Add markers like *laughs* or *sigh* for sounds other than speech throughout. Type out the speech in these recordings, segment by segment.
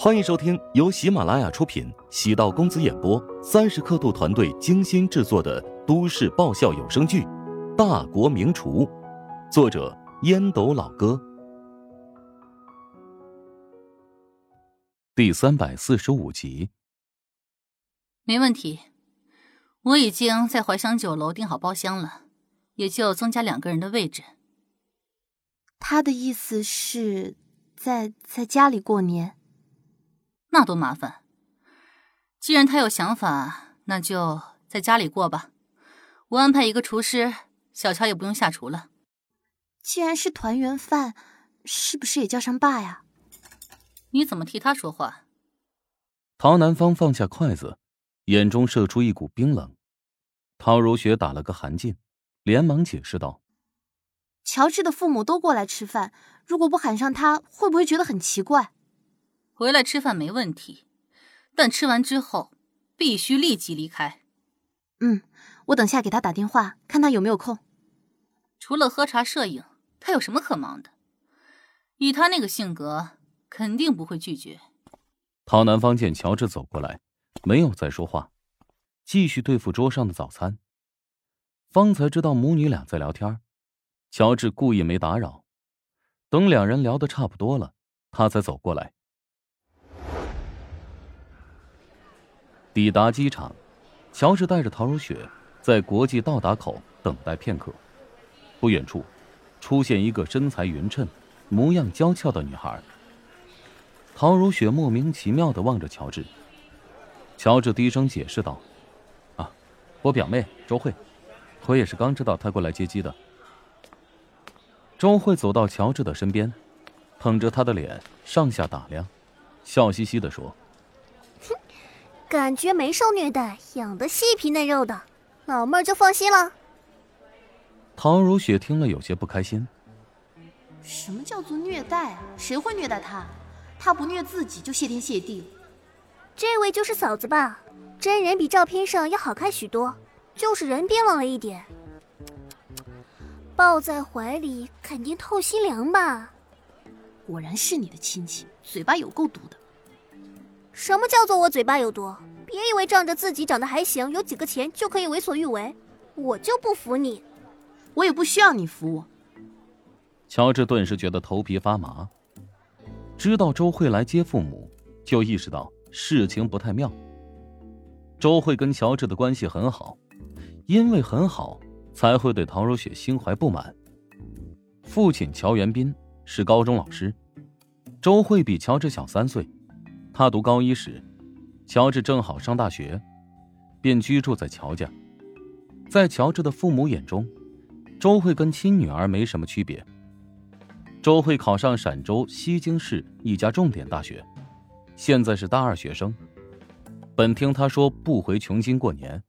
欢迎收听由喜马拉雅出品、喜道公子演播、三十刻度团队精心制作的都市爆笑有声剧《大国名厨》，作者烟斗老哥，第三百四十五集。没问题，我已经在怀香酒楼订好包厢了，也就增加两个人的位置。他的意思是在在家里过年，那多麻烦。既然他有想法，那就在家里过吧。我安排一个厨师，小乔也不用下厨了。既然是团圆饭，是不是也叫上爸呀？你怎么替他说话？陶南方放下筷子，眼中射出一股冰冷。陶如雪打了个寒噤，连忙解释道。乔治的父母都过来吃饭，如果不喊上他，会不会觉得很奇怪？回来吃饭没问题，但吃完之后必须立即离开。嗯，我等下给他打电话，看他有没有空。除了喝茶、摄影，他有什么可忙的？以他那个性格，肯定不会拒绝。陶南方见乔治走过来，没有再说话，继续对付桌上的早餐。方才知道母女俩在聊天。乔治故意没打扰，等两人聊得差不多了，他才走过来。抵达机场，乔治带着陶如雪在国际到达口等待片刻。不远处，出现一个身材匀称、模样娇俏的女孩。陶如雪莫名其妙的望着乔治。乔治低声解释道：“啊，我表妹周慧，我也是刚知道她过来接机的。”周慧走到乔治的身边，捧着他的脸上下打量，笑嘻嘻的说：“，感觉没受虐待，养的细皮嫩肉的，老妹儿就放心了。”唐如雪听了有些不开心：“什么叫做虐待啊？谁会虐待他？他不虐自己就谢天谢地了。”这位就是嫂子吧？真人比照片上要好看许多，就是人变老了一点。抱在怀里肯定透心凉吧？果然是你的亲戚，嘴巴有够毒的。什么叫做我嘴巴有毒？别以为仗着自己长得还行，有几个钱就可以为所欲为。我就不服你，我也不需要你服我。乔治顿时觉得头皮发麻，知道周慧来接父母，就意识到事情不太妙。周慧跟乔治的关系很好，因为很好。才会对陶如雪心怀不满。父亲乔元斌是高中老师，周慧比乔治小三岁。他读高一时，乔治正好上大学，便居住在乔家。在乔治的父母眼中，周慧跟亲女儿没什么区别。周慧考上陕州西京市一家重点大学，现在是大二学生。本听他说不回琼京过年，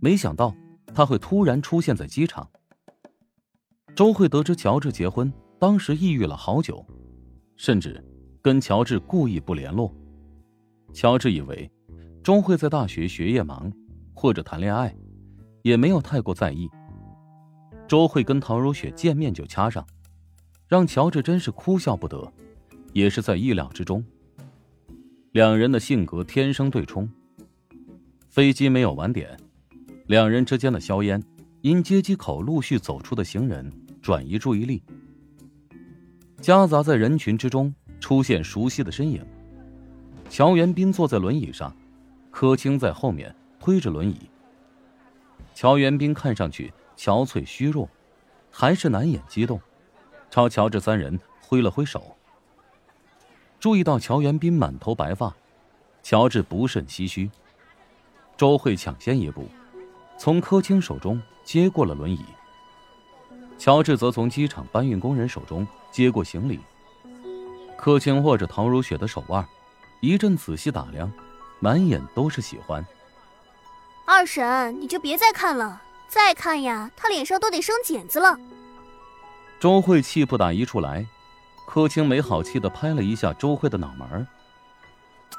没想到。他会突然出现在机场。周慧得知乔治结婚，当时抑郁了好久，甚至跟乔治故意不联络。乔治以为周慧在大学学业忙，或者谈恋爱，也没有太过在意。周慧跟陶如雪见面就掐上，让乔治真是哭笑不得，也是在意料之中。两人的性格天生对冲。飞机没有晚点。两人之间的硝烟，因接机口陆续走出的行人转移注意力，夹杂在人群之中出现熟悉的身影。乔元斌坐在轮椅上，柯青在后面推着轮椅。乔元斌看上去憔悴虚弱，还是难掩激动，朝乔治三人挥了挥手。注意到乔元斌满头白发，乔治不甚唏嘘。周慧抢先一步。从柯青手中接过了轮椅，乔治则从机场搬运工人手中接过行李。柯青握着陶如雪的手腕，一阵仔细打量，满眼都是喜欢。二婶，你就别再看了，再看呀，他脸上都得生茧子了。周慧气不打一处来，柯青没好气的拍了一下周慧的脑门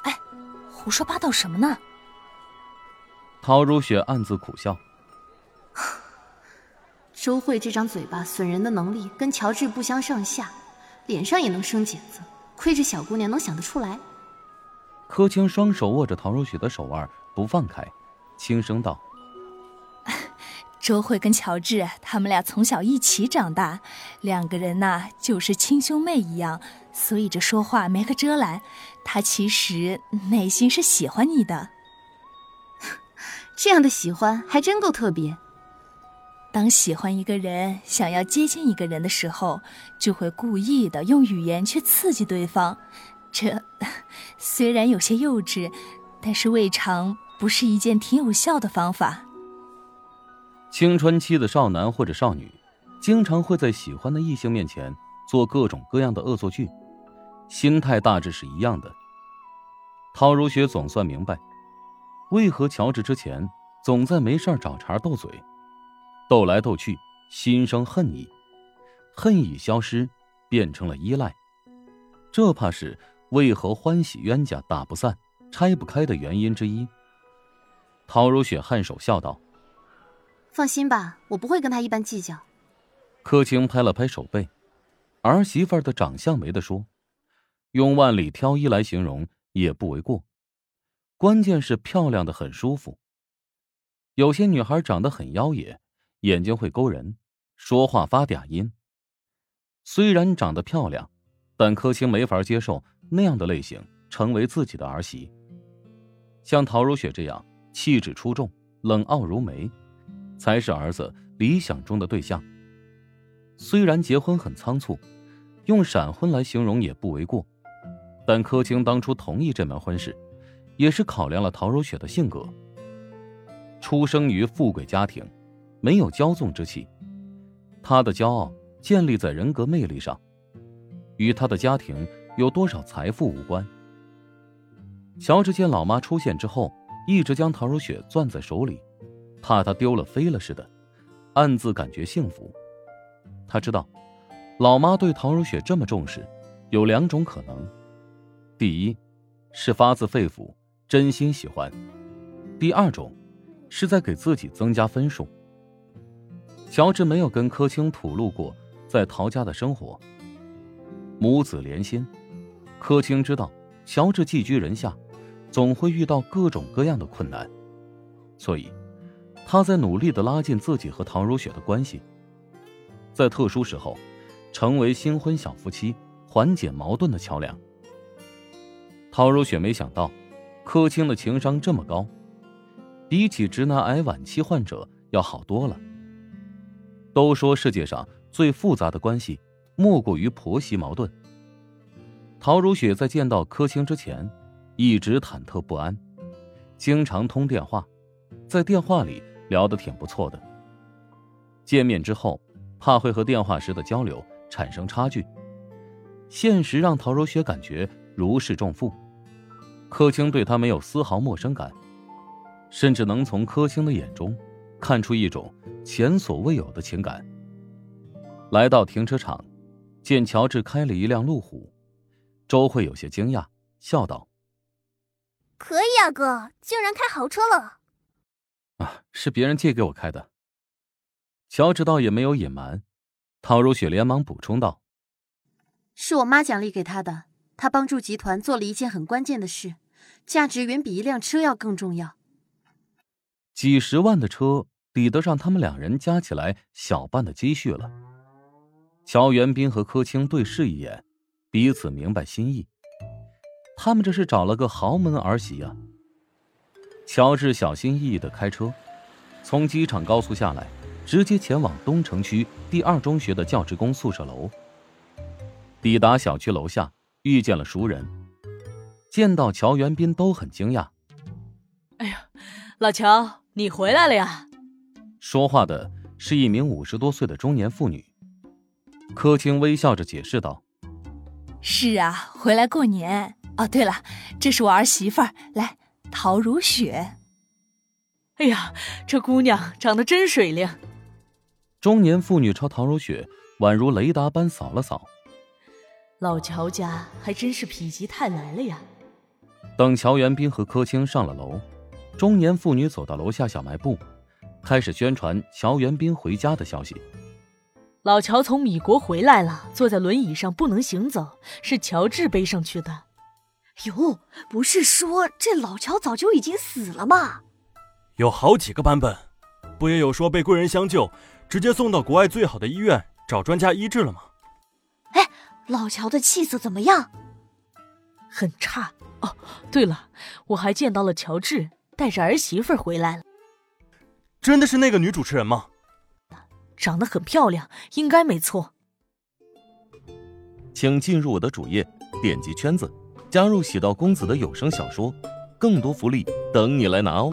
哎，胡说八道什么呢？陶如雪暗自苦笑。*sighs* 周慧这张嘴巴损人的能力跟乔治不相上下，脸上也能生茧子，亏这小姑娘能想得出来。柯青双手握着陶如雪的手腕不放开，轻声道：“ *laughs* 周慧跟乔治他们俩从小一起长大，两个人呐就是亲兄妹一样，所以这说话没个遮拦。他其实内心是喜欢你的。*laughs* 这样的喜欢还真够特别。当喜欢一个人、想要接近一个人的时候，就会故意的用语言去刺激对方。”这虽然有些幼稚，但是未尝不是一件挺有效的方法。青春期的少男或者少女，经常会在喜欢的异性面前做各种各样的恶作剧，心态大致是一样的。陶如雪总算明白，为何乔治之前总在没事找茬斗嘴，斗来斗去，心生恨意，恨意消失，变成了依赖，这怕是。为何欢喜冤家打不散、拆不开的原因之一。陶如雪颔首笑道：“放心吧，我不会跟他一般计较。”柯青拍了拍手背，儿媳妇的长相没得说，用万里挑一来形容也不为过。关键是漂亮的很舒服。有些女孩长得很妖冶，眼睛会勾人，说话发嗲音。虽然长得漂亮，但柯青没法接受。那样的类型成为自己的儿媳，像陶如雪这样气质出众、冷傲如梅，才是儿子理想中的对象。虽然结婚很仓促，用闪婚来形容也不为过，但柯青当初同意这门婚事，也是考量了陶如雪的性格。出生于富贵家庭，没有骄纵之气，他的骄傲建立在人格魅力上，与他的家庭。有多少财富无关。乔治见老妈出现之后，一直将陶如雪攥在手里，怕她丢了飞了似的，暗自感觉幸福。他知道，老妈对陶如雪这么重视，有两种可能：第一，是发自肺腑、真心喜欢；第二种，是在给自己增加分数。乔治没有跟柯青吐露过在陶家的生活，母子连心。柯青知道，乔治寄居人下，总会遇到各种各样的困难，所以他在努力的拉近自己和唐如雪的关系，在特殊时候，成为新婚小夫妻缓解矛盾的桥梁。唐如雪没想到，柯青的情商这么高，比起直男癌晚期患者要好多了。都说世界上最复杂的关系，莫过于婆媳矛盾。陶如雪在见到柯青之前，一直忐忑不安，经常通电话，在电话里聊得挺不错的。见面之后，怕会和电话时的交流产生差距。现实让陶如雪感觉如释重负，柯青对她没有丝毫陌生感，甚至能从柯青的眼中看出一种前所未有的情感。来到停车场，见乔治开了一辆路虎。周慧有些惊讶，笑道：“可以啊，哥，竟然开豪车了。”“啊，是别人借给我开的。”乔治倒也没有隐瞒，陶如雪连忙补充道：“是我妈奖励给他的，他帮助集团做了一件很关键的事，价值远比一辆车要更重要。几十万的车抵得上他们两人加起来小半的积蓄了。”乔元斌和柯青对视一眼。彼此明白心意，他们这是找了个豪门儿媳呀。乔治小心翼翼的开车，从机场高速下来，直接前往东城区第二中学的教职工宿舍楼。抵达小区楼下，遇见了熟人，见到乔元斌都很惊讶。哎呀，老乔，你回来了呀！说话的是一名五十多岁的中年妇女。柯青微笑着解释道。是啊，回来过年。哦，对了，这是我儿媳妇儿，来，陶如雪。哎呀，这姑娘长得真水灵。中年妇女朝陶如雪宛如雷达般扫了扫。老乔家还真是否极泰来了呀。等乔元斌和柯青上了楼，中年妇女走到楼下小卖部，开始宣传乔元斌回家的消息。老乔从米国回来了，坐在轮椅上不能行走，是乔治背上去的。哟，不是说这老乔早就已经死了吗？有好几个版本，不也有说被贵人相救，直接送到国外最好的医院找专家医治了吗？哎，老乔的气色怎么样？很差哦。对了，我还见到了乔治带着儿媳妇回来了。真的是那个女主持人吗？长得很漂亮，应该没错。请进入我的主页，点击圈子，加入喜道公子的有声小说，更多福利等你来拿哦。